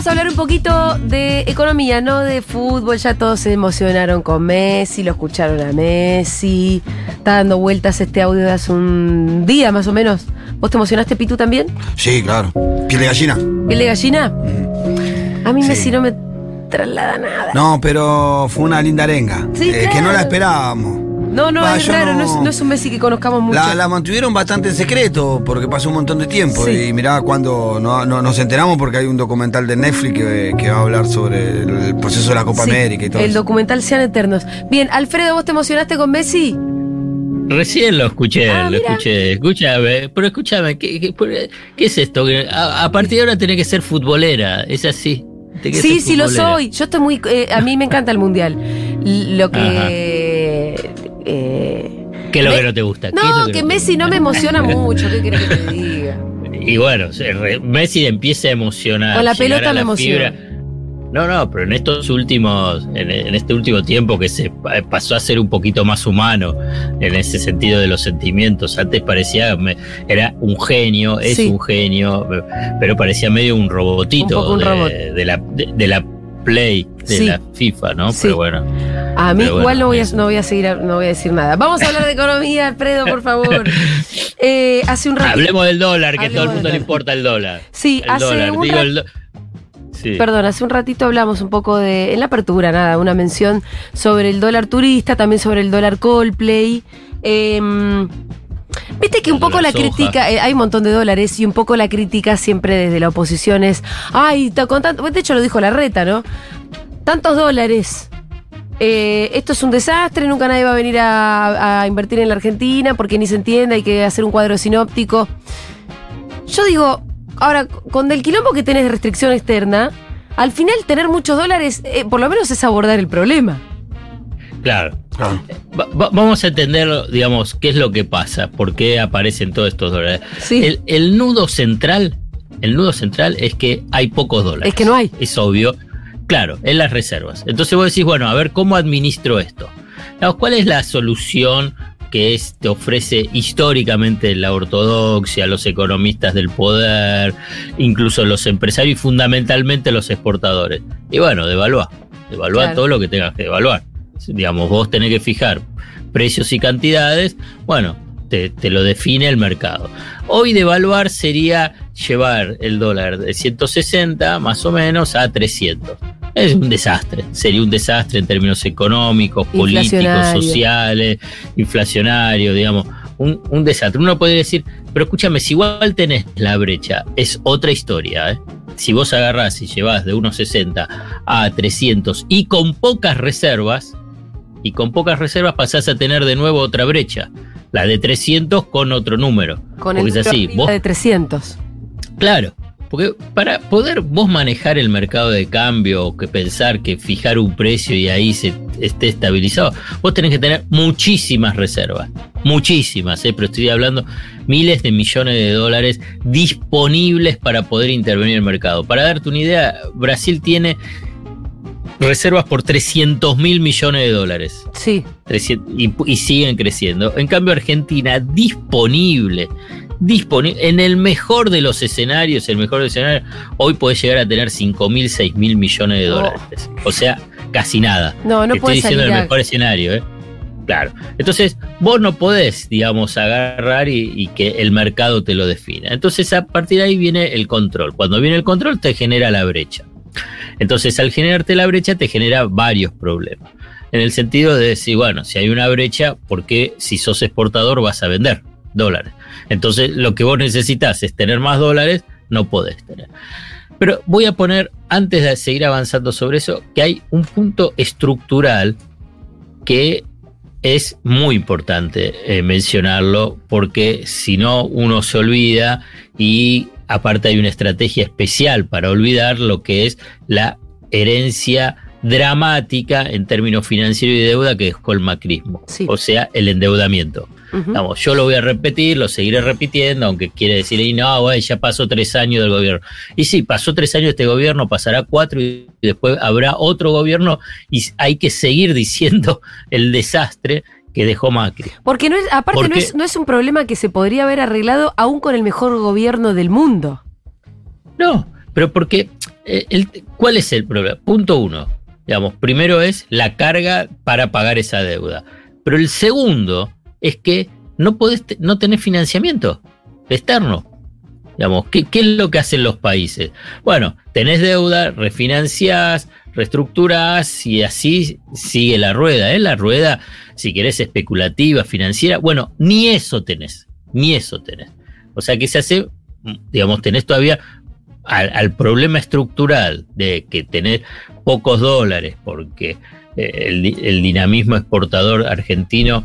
vamos a hablar un poquito de economía, no de fútbol. Ya todos se emocionaron con Messi, lo escucharon a Messi. Está dando vueltas este audio de hace un día más o menos. ¿Vos te emocionaste, Pitu, también? Sí, claro. Piel de gallina. ¿Piel de gallina? A mí Sí. Messi no me traslada nada. No, pero fue una linda arenga. Sí, eh, Que no la esperábamos. No, no, Va, es raro, no. no- es, no es un Messi que conozcamos mucho. La, la mantuvieron bastante en secreto porque pasó un montón de tiempo. Sí. Y mirá cuando no, no- nos enteramos porque hay un documental de Netflix que, que va a hablar sobre el, el proceso de la Copa Sí, América y todo El eso. documental Sean Eternos. Bien, Alfredo, ¿vos te emocionaste con Messi? Recién lo escuché, Ah, lo mira. escuché. Escúchame, pero escúchame, ¿qué, qué, por- qué es esto? A, a partir de ahora tenés que ser futbolera, es así. Sí, sí lo soy. Yo estoy muy. eh, a mí me encanta el mundial. Lo que. Eh, ¿Qué es lo Me- que no te gusta? ¿Qué es no, que, Messi no me emociona mucho. ¿Qué querés que te diga? Y bueno, Messi empieza a emocionar. Con la pelota me emociona. fibra. No, no, pero en estos últimos, en, en este último tiempo que se pa- pasó a ser un poquito más humano en ese sentido de los sentimientos. Antes parecía, me- era un genio, es Sí. un genio, pero parecía medio un robotito Un poco un de, robot. de la, de, de la Play, de Sí. la FIFA, ¿no? Sí. Pero bueno. A mí bueno, igual no voy, a, no voy a seguir, no voy a decir nada. Vamos a hablar de economía, Alfredo, por favor. Eh, hace un rato. Hablemos del dólar, que a todo el mundo le importa el dólar. Sí, El hace dólar, un digo rato. el do- Sí. Perdón, hace un ratito hablamos un poco de, en la apertura, nada, una mención sobre el dólar turista, también sobre el dólar Coldplay. Em, Viste que un poco la crítica, eh, hay un montón de dólares y un poco la crítica siempre desde la oposición es, ay, con tanto, de hecho lo dijo la reta, ¿no? Tantos dólares. Eh, esto es un desastre, nunca nadie va a venir a, a invertir en la Argentina porque ni se entiende, hay que hacer un cuadro sinóptico. Yo digo, ahora, con del quilombo que tenés de restricción externa, al final tener muchos dólares, eh, por lo menos es abordar el problema. Claro. Claro. Va- va- vamos a entender, digamos, qué es lo que pasa, por qué aparecen todos estos dólares. Sí. El, el nudo central, el nudo central es que hay pocos dólares. Es que no hay. Es obvio. Claro, en las reservas. Entonces vos decís, bueno, a ver cómo administro esto. ¿Cuál es la solución que es- te ofrece históricamente la ortodoxia, los economistas del poder, incluso los empresarios y fundamentalmente los exportadores? Y bueno, devaluar. Devaluar Claro. todo lo que tengas que devaluar. Digamos, vos tenés que fijar precios y cantidades, bueno, te, te lo define el mercado. Hoy devaluar sería llevar el dólar de 160 más o menos a 300. Es un desastre, sería un desastre en términos económicos, políticos, sociales, inflacionario, digamos, un, un desastre. Uno puede decir, pero escúchame, si igual tenés la brecha, es otra historia. ¿eh? Si vos agarrás y llevás de 1,60 a 300 y con pocas reservas, y con pocas reservas pasás a tener de nuevo otra brecha, la de 300 con otro número. Con el es así, arriba vos de 300. Claro, porque para poder vos manejar el mercado de cambio, o que pensar que fijar un precio y ahí se esté estabilizado, vos tenés que tener muchísimas reservas, muchísimas, ¿eh? pero estoy hablando miles de millones de dólares disponibles para poder intervenir en el mercado. Para darte una idea, Brasil tiene reservas por 300 mil millones de dólares. Sí. 300 y, y siguen creciendo. En cambio, Argentina disponible, disponible, en el mejor de los escenarios, el mejor escenario, hoy puede llegar a tener 5 mil, 6 mil millones de Oh. dólares. O sea, casi nada. No, no Estoy puede diciendo salir el a- mejor escenario, ¿eh? Claro. Entonces, vos no podés, digamos, agarrar y, y que el mercado te lo defina. Entonces, a partir de ahí viene el control. Cuando viene el control, te genera la brecha. Entonces, al generarte la brecha, te genera varios problemas. En el sentido de decir, bueno, si hay una brecha, ¿por qué si sos exportador vas a vender dólares? Entonces, lo que vos necesitas es tener más dólares, no podés tener. Pero voy a poner, antes de seguir avanzando sobre eso, que hay un punto estructural que es muy importante eh, mencionarlo porque si no uno se olvida y aparte hay una estrategia especial para olvidar lo que es la herencia dramática en términos financieros y deuda que dejó el macrismo, Sí. o sea, el endeudamiento. Ujú. Vamos, yo lo voy a repetir, lo seguiré repitiendo, aunque quiere decir, y no, ya pasó tres años del gobierno. Y sí, pasó tres años este gobierno, pasará cuatro y después habrá otro gobierno y hay que seguir diciendo el desastre que dejó Macri. Porque no es, aparte no es, no es un problema que se podría haber arreglado aún con el mejor gobierno del mundo. No, pero porque eh, el- ¿cuál es el problema? Punto uno, digamos, primero es la carga para pagar esa deuda. Pero el segundo es que no podés, no tenés financiamiento externo. Digamos, ¿qué, qué es lo que hacen los países? Bueno, tenés deuda, refinanciás, reestructurás y así sigue la rueda. ¿eh? La rueda, si querés, especulativa, financiera. Bueno, ni eso tenés, ni eso tenés. O sea que se hace, digamos, tenés todavía al, problema estructural de que tenés pocos dólares porque eh, el dinamismo exportador argentino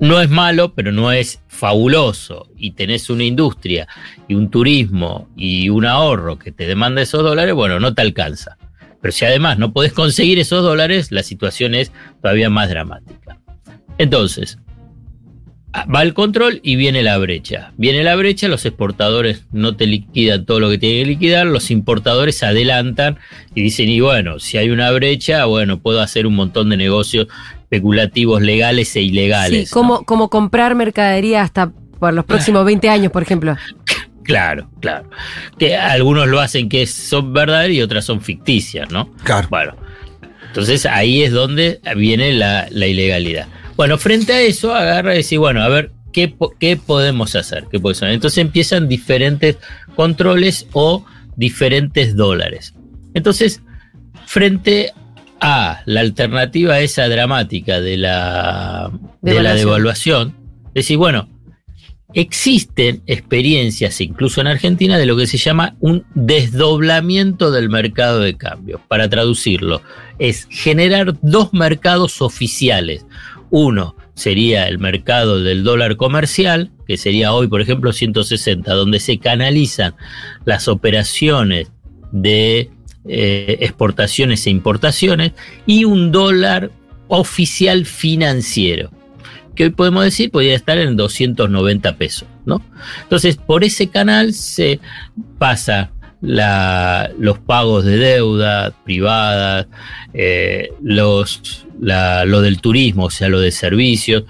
no es malo, pero no es fabuloso. Y tenés una industria y un turismo y un ahorro que te demanda esos dólares, bueno, no te alcanza. Pero si además no podés conseguir esos dólares, la situación es todavía más dramática. Entonces, va el control y viene la brecha. Viene la brecha, los exportadores no te liquidan todo lo que tienen que liquidar, los importadores adelantan y dicen, y bueno, si hay una brecha, bueno, puedo hacer un montón de negocios especulativos legales e ilegales. Sí, como, ¿no? como comprar mercadería hasta por los próximos 20 años, por ejemplo. Claro, claro. Que algunos lo hacen que son verdaderas y otras son ficticias, ¿no? Claro. Bueno, entonces ahí es donde viene la, la ilegalidad. Bueno, frente a eso, agarra y dice, bueno, a ver, ¿qué, qué podemos hacer? ¿Qué podemos hacer? Entonces empiezan diferentes controles o diferentes dólares. Entonces, frente a la alternativa esa dramática de la, de la Devaluación. decir, bueno, existen experiencias, incluso en Argentina, de lo que se llama un desdoblamiento del mercado de cambio. Para traducirlo, es generar dos mercados oficiales. Uno sería el mercado del dólar comercial, que sería hoy, por ejemplo, 160, donde se canalizan las operaciones de eh, exportaciones e importaciones, y un dólar oficial financiero que hoy podemos decir podría estar en 290 pesos, ¿no? Entonces, por ese canal se pasa los pagos de deuda privada, eh, los, lo del turismo, o sea, lo de servicios,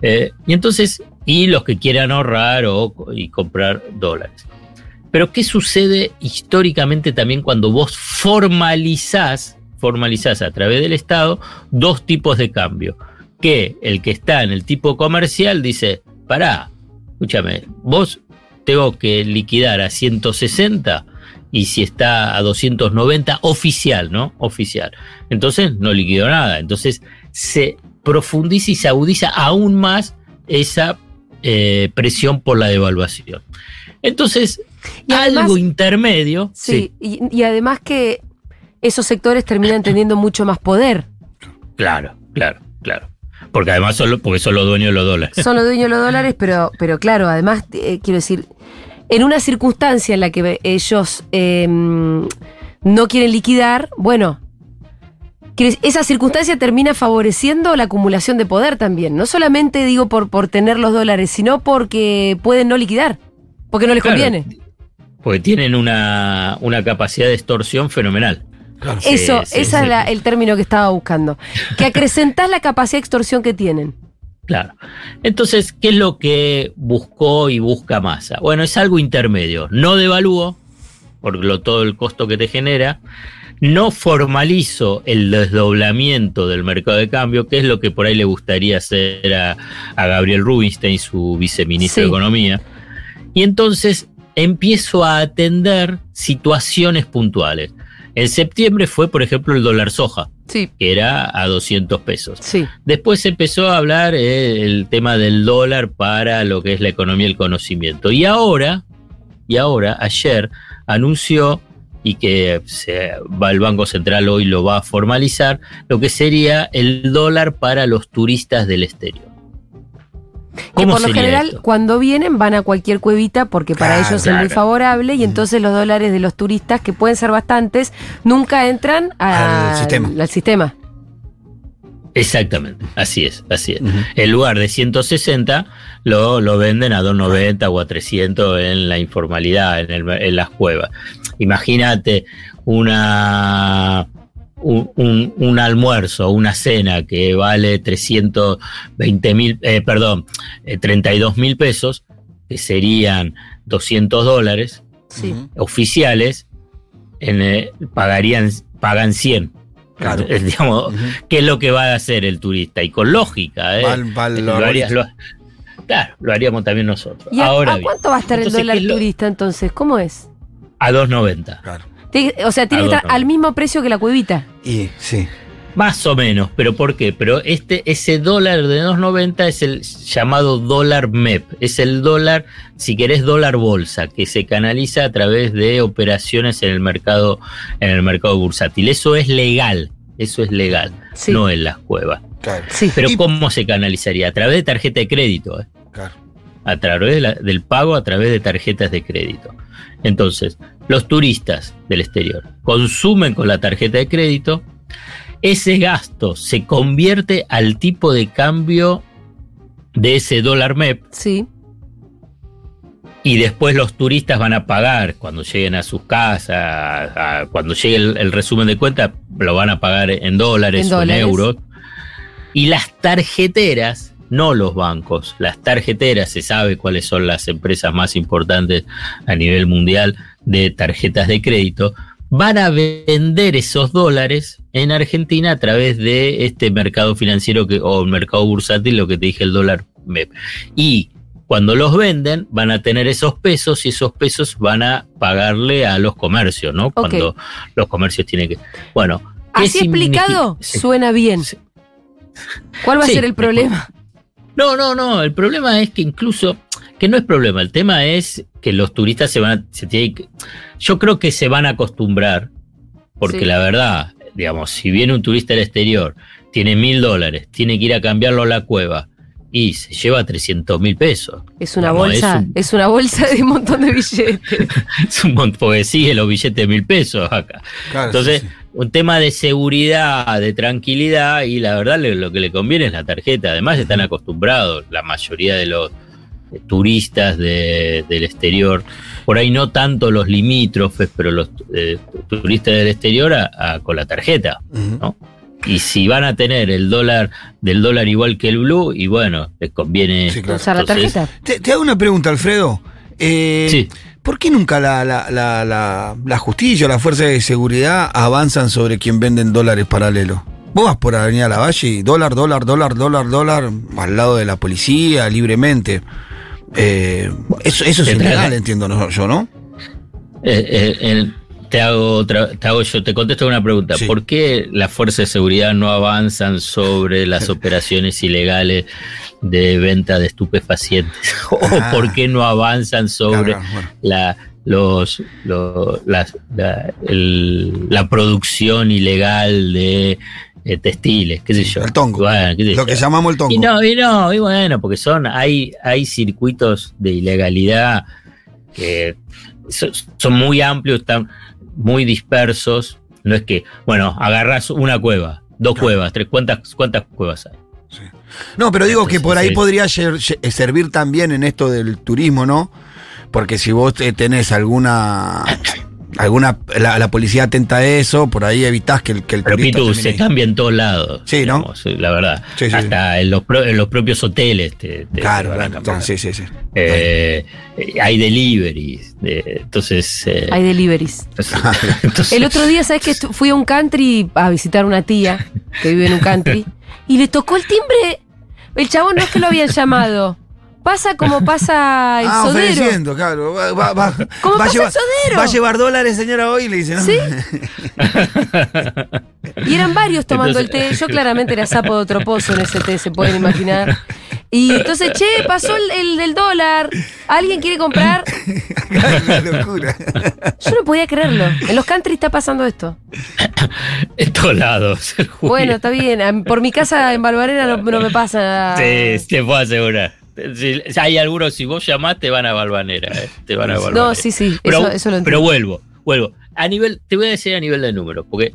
eh, y entonces, y los que quieran ahorrar o y comprar dólares. Pero, ¿qué sucede históricamente también cuando vos formalizás, formalizás a través del Estado dos tipos de cambio? que el que está en el tipo comercial dice, pará, escúchame, vos tengo que liquidar a 160 y si está a 290 oficial, ¿no? Oficial. Entonces no liquido nada. Entonces se profundiza y se agudiza aún más esa eh, presión por la devaluación. Entonces, Y además- algo intermedio. Sí, Y, y además que esos sectores terminan teniendo mucho más poder. claro, claro, claro. Porque además son, los- porque son los dueños de los dólares. Son los dueños de los dólares, pero, pero claro, además, eh, quiero decir, en una circunstancia en la que ellos eh, no quieren liquidar, bueno, esa circunstancia termina favoreciendo la acumulación de poder también. No solamente digo por, por tener los dólares, sino porque pueden no liquidar, porque no les Claro, conviene. Porque tienen una, una capacidad de extorsión fenomenal. Claro. Sí, Eso, sí, ese sí. es la- el término que estaba buscando. Que acrecentás la capacidad de extorsión que tienen. Claro. Entonces, ¿qué es lo que buscó y busca Massa? Bueno, es algo intermedio. No devalúo, por lo, todo el costo que te genera. No formalizo el desdoblamiento del mercado de cambio, que es lo que por ahí le gustaría hacer a, a Gabriel Rubinstein, su viceministro Sí. de Economía. Y entonces empiezo a atender situaciones puntuales. En septiembre fue, por ejemplo, el dólar soja, Sí, que era a 200 pesos. sí. Después empezó a hablar eh, el tema del dólar para lo que es la economía y el conocimiento. Y ahora, y ahora, ayer, anunció y que se va el Banco Central hoy lo va a formalizar, lo que sería el dólar para los turistas del exterior. Que por lo general, esto? cuando vienen, van a cualquier cuevita porque para Claro, ellos es muy favorable y entonces los dólares de los turistas, que pueden ser bastantes, nunca entran a- Al sistema. al sistema. Exactamente, así es, así es. Ujú. En lugar de 160, lo, lo venden a 290 o a 300 en la informalidad, en, el- en las cuevas. Imagínate una, un, un- un almuerzo, una cena que vale 320 mil, eh, perdón, 32 mil pesos, que serían 200 dólares Sí. Oficiales, en, eh, pagarían, pagan 100. Claro. Eh, digamos, Ujú. ¿qué es lo que va a hacer el turista? Y con lógica, ¿eh? Va al- va al Lo harías- lo- claro, lo haríamos también nosotros. ¿Y Ahora a bien, cuánto va a estar el entonces, dólar ¿qué es lo- turista entonces? ¿Cómo es? a 2.90. Claro. O sea, tiene que estar al mismo precio que la cuevita. Y sí. Más o menos, pero ¿por qué? Pero este, ese dólar de 2.90 es el llamado dólar MEP, es el dólar, si querés, dólar bolsa, que se canaliza a través de operaciones en el mercado, en el mercado bursátil. Eso es legal, eso es legal, Sí. no en las cuevas. Claro. Sí. Pero Y- ¿cómo se canalizaría? A través de tarjeta de crédito, ¿eh? claro. a través de la- del pago a través de tarjetas de crédito. Entonces, los turistas del exterior consumen con la tarjeta de crédito, ese gasto se convierte al tipo de cambio de ese dólar MEP Sí. y después los turistas van a pagar cuando lleguen a sus casas, a- cuando llegue el, el resumen de cuenta, lo van a pagar en dólares En o dólares. en euros. Y las tarjeteras, no los bancos, las tarjeteras, se sabe cuáles son las empresas más importantes a nivel mundial de tarjetas de crédito, van a vender esos dólares en Argentina a través de este mercado financiero que, o mercado bursátil, lo que te dije, el dólar MEP. Y cuando los venden, van a tener esos pesos y esos pesos van a pagarle a los comercios, ¿no? Cuando los comercios tienen que. Bueno. ¿qué Así explicado, suena bien. Sí. ¿Cuál va Sí, a ser el problema? No, no, no. El problema es que incluso, que no es problema, el tema es que los turistas se van a, se tienen que- yo creo que se van a acostumbrar, porque Sí. la verdad, digamos, si viene un turista del exterior, tiene mil dólares, tiene que ir a cambiarlo a la cueva y se lleva 300 mil pesos. Es una bolsa, es un- es una bolsa de un montón de billetes. Es un montón, porque sigue los billetes de mil pesos acá. Claro, Entonces, sí, sí. un tema de seguridad, de tranquilidad, y la verdad lo que le conviene es la tarjeta. Además, están acostumbrados la mayoría de los turistas de- del exterior, por ahí no tanto los limítrofes, pero los eh, turistas del exterior a- a- con la tarjeta. ¿no? Y si van a tener el dólar del dólar igual que el blue, y bueno, les conviene. Sí, claro. Usar la tarjeta. Te, te hago una pregunta, Alfredo. Eh, Sí. ¿Por qué nunca la, la, la, la, la justicia o la fuerza de seguridad avanzan sobre quien venden dólares paralelos? Vos vas por Avenida Lavalle y dólar, dólar, dólar, dólar, dólar, al lado de la policía, libremente. Eh, eso, eso es ilegal, entiendo yo, ¿no? Eh, eh, te hago otra, te hago yo, te contesto una pregunta. Sí. ¿Por qué las fuerzas de seguridad no avanzan sobre las operaciones ilegales de venta de estupefacientes? ¿O Ah. por qué no avanzan sobre bueno. la, los, lo- las- la, el- la producción ilegal de eh, textiles? ¿Qué sé yo? el tongo. Bueno, qué sé Lo que llamamos el tongo. Y no, y no, y bueno, porque son, hay, hay circuitos de ilegalidad que so- son muy amplios, están muy dispersos. No es que, bueno, agarras una cueva, dos Claro. cuevas, tres, ¿cuántas, cuántas cuevas hay? No, pero digo que por ahí podría ye- servir también en esto del turismo, ¿no? Porque si vos eh, tenés alguna. Alguna la, la policía atenta a eso, por ahí evitás que el, que el Pero Pitu, se ahí. cambia en todos lados. Sí, ¿no? La verdad. Sí, sí, Hasta En, los pro- en los propios hoteles te, te- Claro, te a claro, sí, sí, sí. Eh, hay deliveries. eh, entonces. eh, Hay deliveries. entonces- El otro día, ¿sabes que Fui a un country a visitar una tía que vive en un country y le tocó el timbre. El chabón no es que lo habían llamado. Pasa como pasa el ah, sodero. ofreciendo, claro. Va, va- va- ¿Cómo va pasa llevar, el sodero? Va a llevar dólares, señora, hoy, le dice, ¿no? ¿Sí? Y eran varios tomando Entonces- el té. Yo claramente era sapo de otro pozo en ese té, se pueden imaginar. Y entonces, che, pasó el, el del dólar. ¿Alguien quiere comprar? Una locura. Yo no podía creerlo. En los country está pasando esto. En todos lados. Bueno, está bien. Por mi casa en Balvanera no, no me pasa nada. Sí, te puedo asegurar. Si, si hay algunos, si vos llamás, te van a Balvanera. eh, Te van a Balvanera. No, sí, sí. Pero, eso, eso lo entiendo. pero vuelvo, vuelvo. A nivel, te voy a decir a nivel de número, porque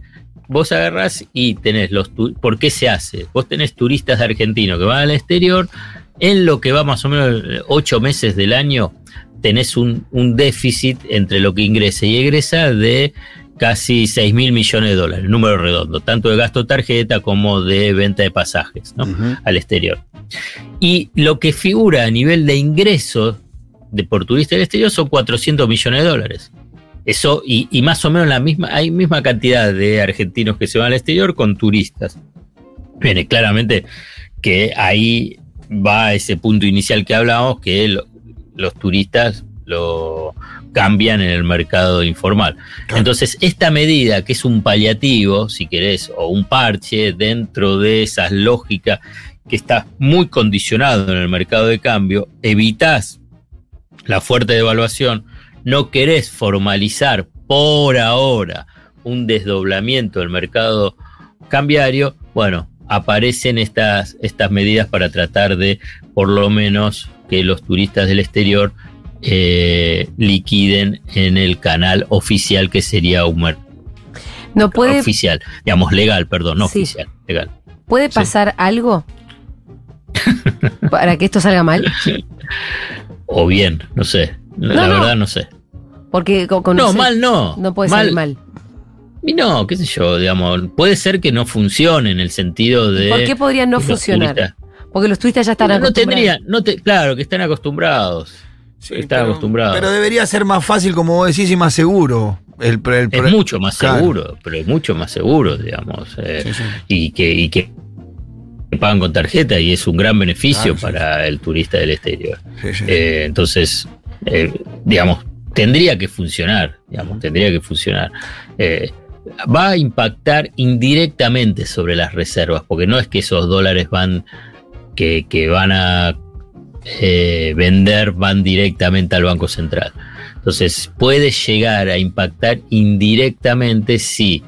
vos agarrás y tenés los ¿Por qué se hace? Vos tenés turistas argentinos que van al exterior, en lo que va más o menos ocho meses del año, tenés un, un déficit entre lo que ingresa y egresa de casi 6 mil millones de dólares, número redondo, tanto de gasto de tarjeta como de venta de pasajes ¿no? Al exterior. Y lo que figura a nivel de ingresos de por turista del exterior son 400 millones de dólares. Eso, y, y más o menos la misma, hay misma cantidad de argentinos que se van al exterior con turistas. Viene claramente que ahí va ese punto inicial que hablábamos, que lo- los turistas lo cambian en el mercado informal. Entonces, esta medida, que es un paliativo, si querés, o un parche dentro de esas lógicas que está muy condicionado en el mercado de cambio, evitas la fuerte devaluación, no querés formalizar por ahora un desdoblamiento del mercado cambiario, bueno, aparecen estas, estas medidas para tratar de, por lo menos, que los turistas del exterior eh, liquiden en el canal oficial que sería un mercado ¿No puede, oficial, digamos legal, perdón, no Sí. oficial, legal. puede sí. pasar algo para que esto salga mal? O bien, no sé, la No, no. verdad no sé. Porque con, con No, ese- mal no. no puede mal, salir mal. Y no, qué sé yo, digamos, puede ser que no funcione en el sentido de... ¿Por qué podría no funcionar? turistas- Porque los turistas ya están no acostumbrados. tendría, no te, claro, que están acostumbrados. Sí, Están pero- acostumbrados. Pero debería ser más fácil, como vos decís, y más seguro. El, el- Es mucho más Claro. seguro, pero es mucho más seguro, digamos. eh, Sí, sí. Y que, y que pagan con tarjeta y es un gran beneficio Claro, sí. para el turista del exterior. Sí, sí. Eh, entonces, eh, digamos, tendría que funcionar, digamos, tendría que funcionar. Eh, va a impactar indirectamente sobre las reservas, porque no es que esos dólares van, que, que van a vender, van directamente al Banco Central. Entonces, puede llegar a impactar indirectamente si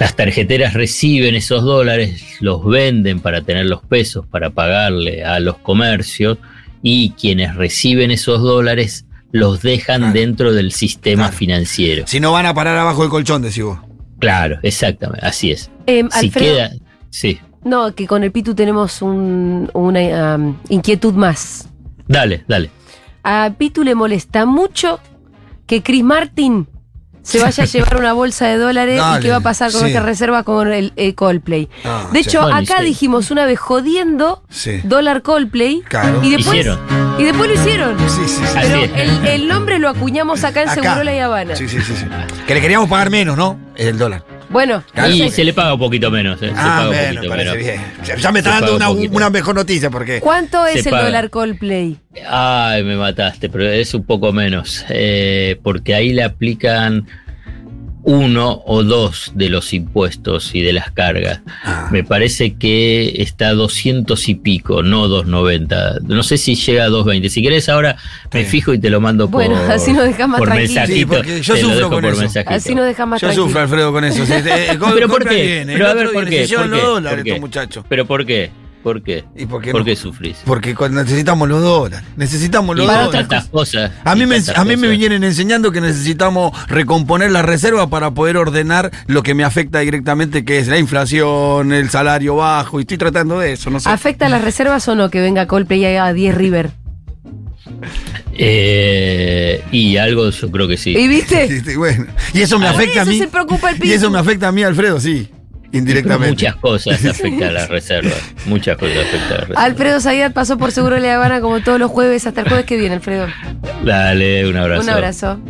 las tarjeteras reciben esos dólares, los venden para tener los pesos para pagarle a los comercios y quienes reciben esos dólares los dejan Claro. dentro del sistema Claro. financiero. Si no van a parar abajo del colchón, decís vos. Claro, exactamente, así es. Em, Si Alfredo, queda, sí, no, que con el Pitu tenemos un- una inquietud más. dale, dale. A Pitu le molesta mucho que Chris Martin se vaya a llevar una bolsa de dólares y qué va a pasar con sí. esta reserva con el, el Coldplay. Ah, De hecho, acá sí. dijimos una vez jodiendo Sí. dólar Coldplay Claro. y después, Hicieron. y después lo hicieron. Sí, sí, sí. Así Pero el, el nombre lo acuñamos acá en Acá. Segurola y Habana. Sí, sí, sí, sí. Que le queríamos pagar menos, ¿no? El dólar. Bueno, Claro, y porque- se le paga un poquito menos. eh, se ah, paga un bueno, poquito parece menos. bien. Ya- Ya me está Se dando una, un poquito. una mejor noticia porque. ¿cuánto es el paga. dólar Coldplay? Ay, me mataste, pero es un poco menos, eh, porque ahí le aplican uno o dos de los impuestos y de las cargas. Ah, Me parece que está a 200 y pico, no 290. No sé si llega a 220. Si querés ahora me Sí. fijo y te lo mando por, Bueno, así nos dejas más por mensajito. Sí, porque yo Te sufro con por eso. mensajito. Así nos dejas más Yo tranquilos. sufro, Alfredo, con eso. Eh, ¿Pero por qué? viene. Pero a ver, ¿por qué? Se llevan ¿Por los qué? ¿Por. ¿Pero por qué? ¿Por qué? ¿Y por qué ¿Por no? qué sufrís? Porque necesitamos los dólares. Necesitamos los Y para dólares. tantas cosas. A mí, y me, a mí me vinieron enseñando que necesitamos recomponer la reserva para poder ordenar lo que me afecta directamente, que es la inflación, el salario bajo, y estoy tratando de eso, no sé. ¿Afecta a las reservas o no que venga Coldplay a 10 River? Eh, y algo yo creo que sí. ¿Y viste? Sí, sí, bueno. Y eso me Ah, afecta a eso mí. se preocupa el Y eso me afecta a mí, Alfredo, sí, indirectamente. muchas cosas afectan a las reservas. Muchas cosas afectan a las reservas. Alfredo Zayat pasó por Seguro La Habana como todos los jueves hasta el jueves que viene, Alfredo. Dale, un abrazo. Un abrazo.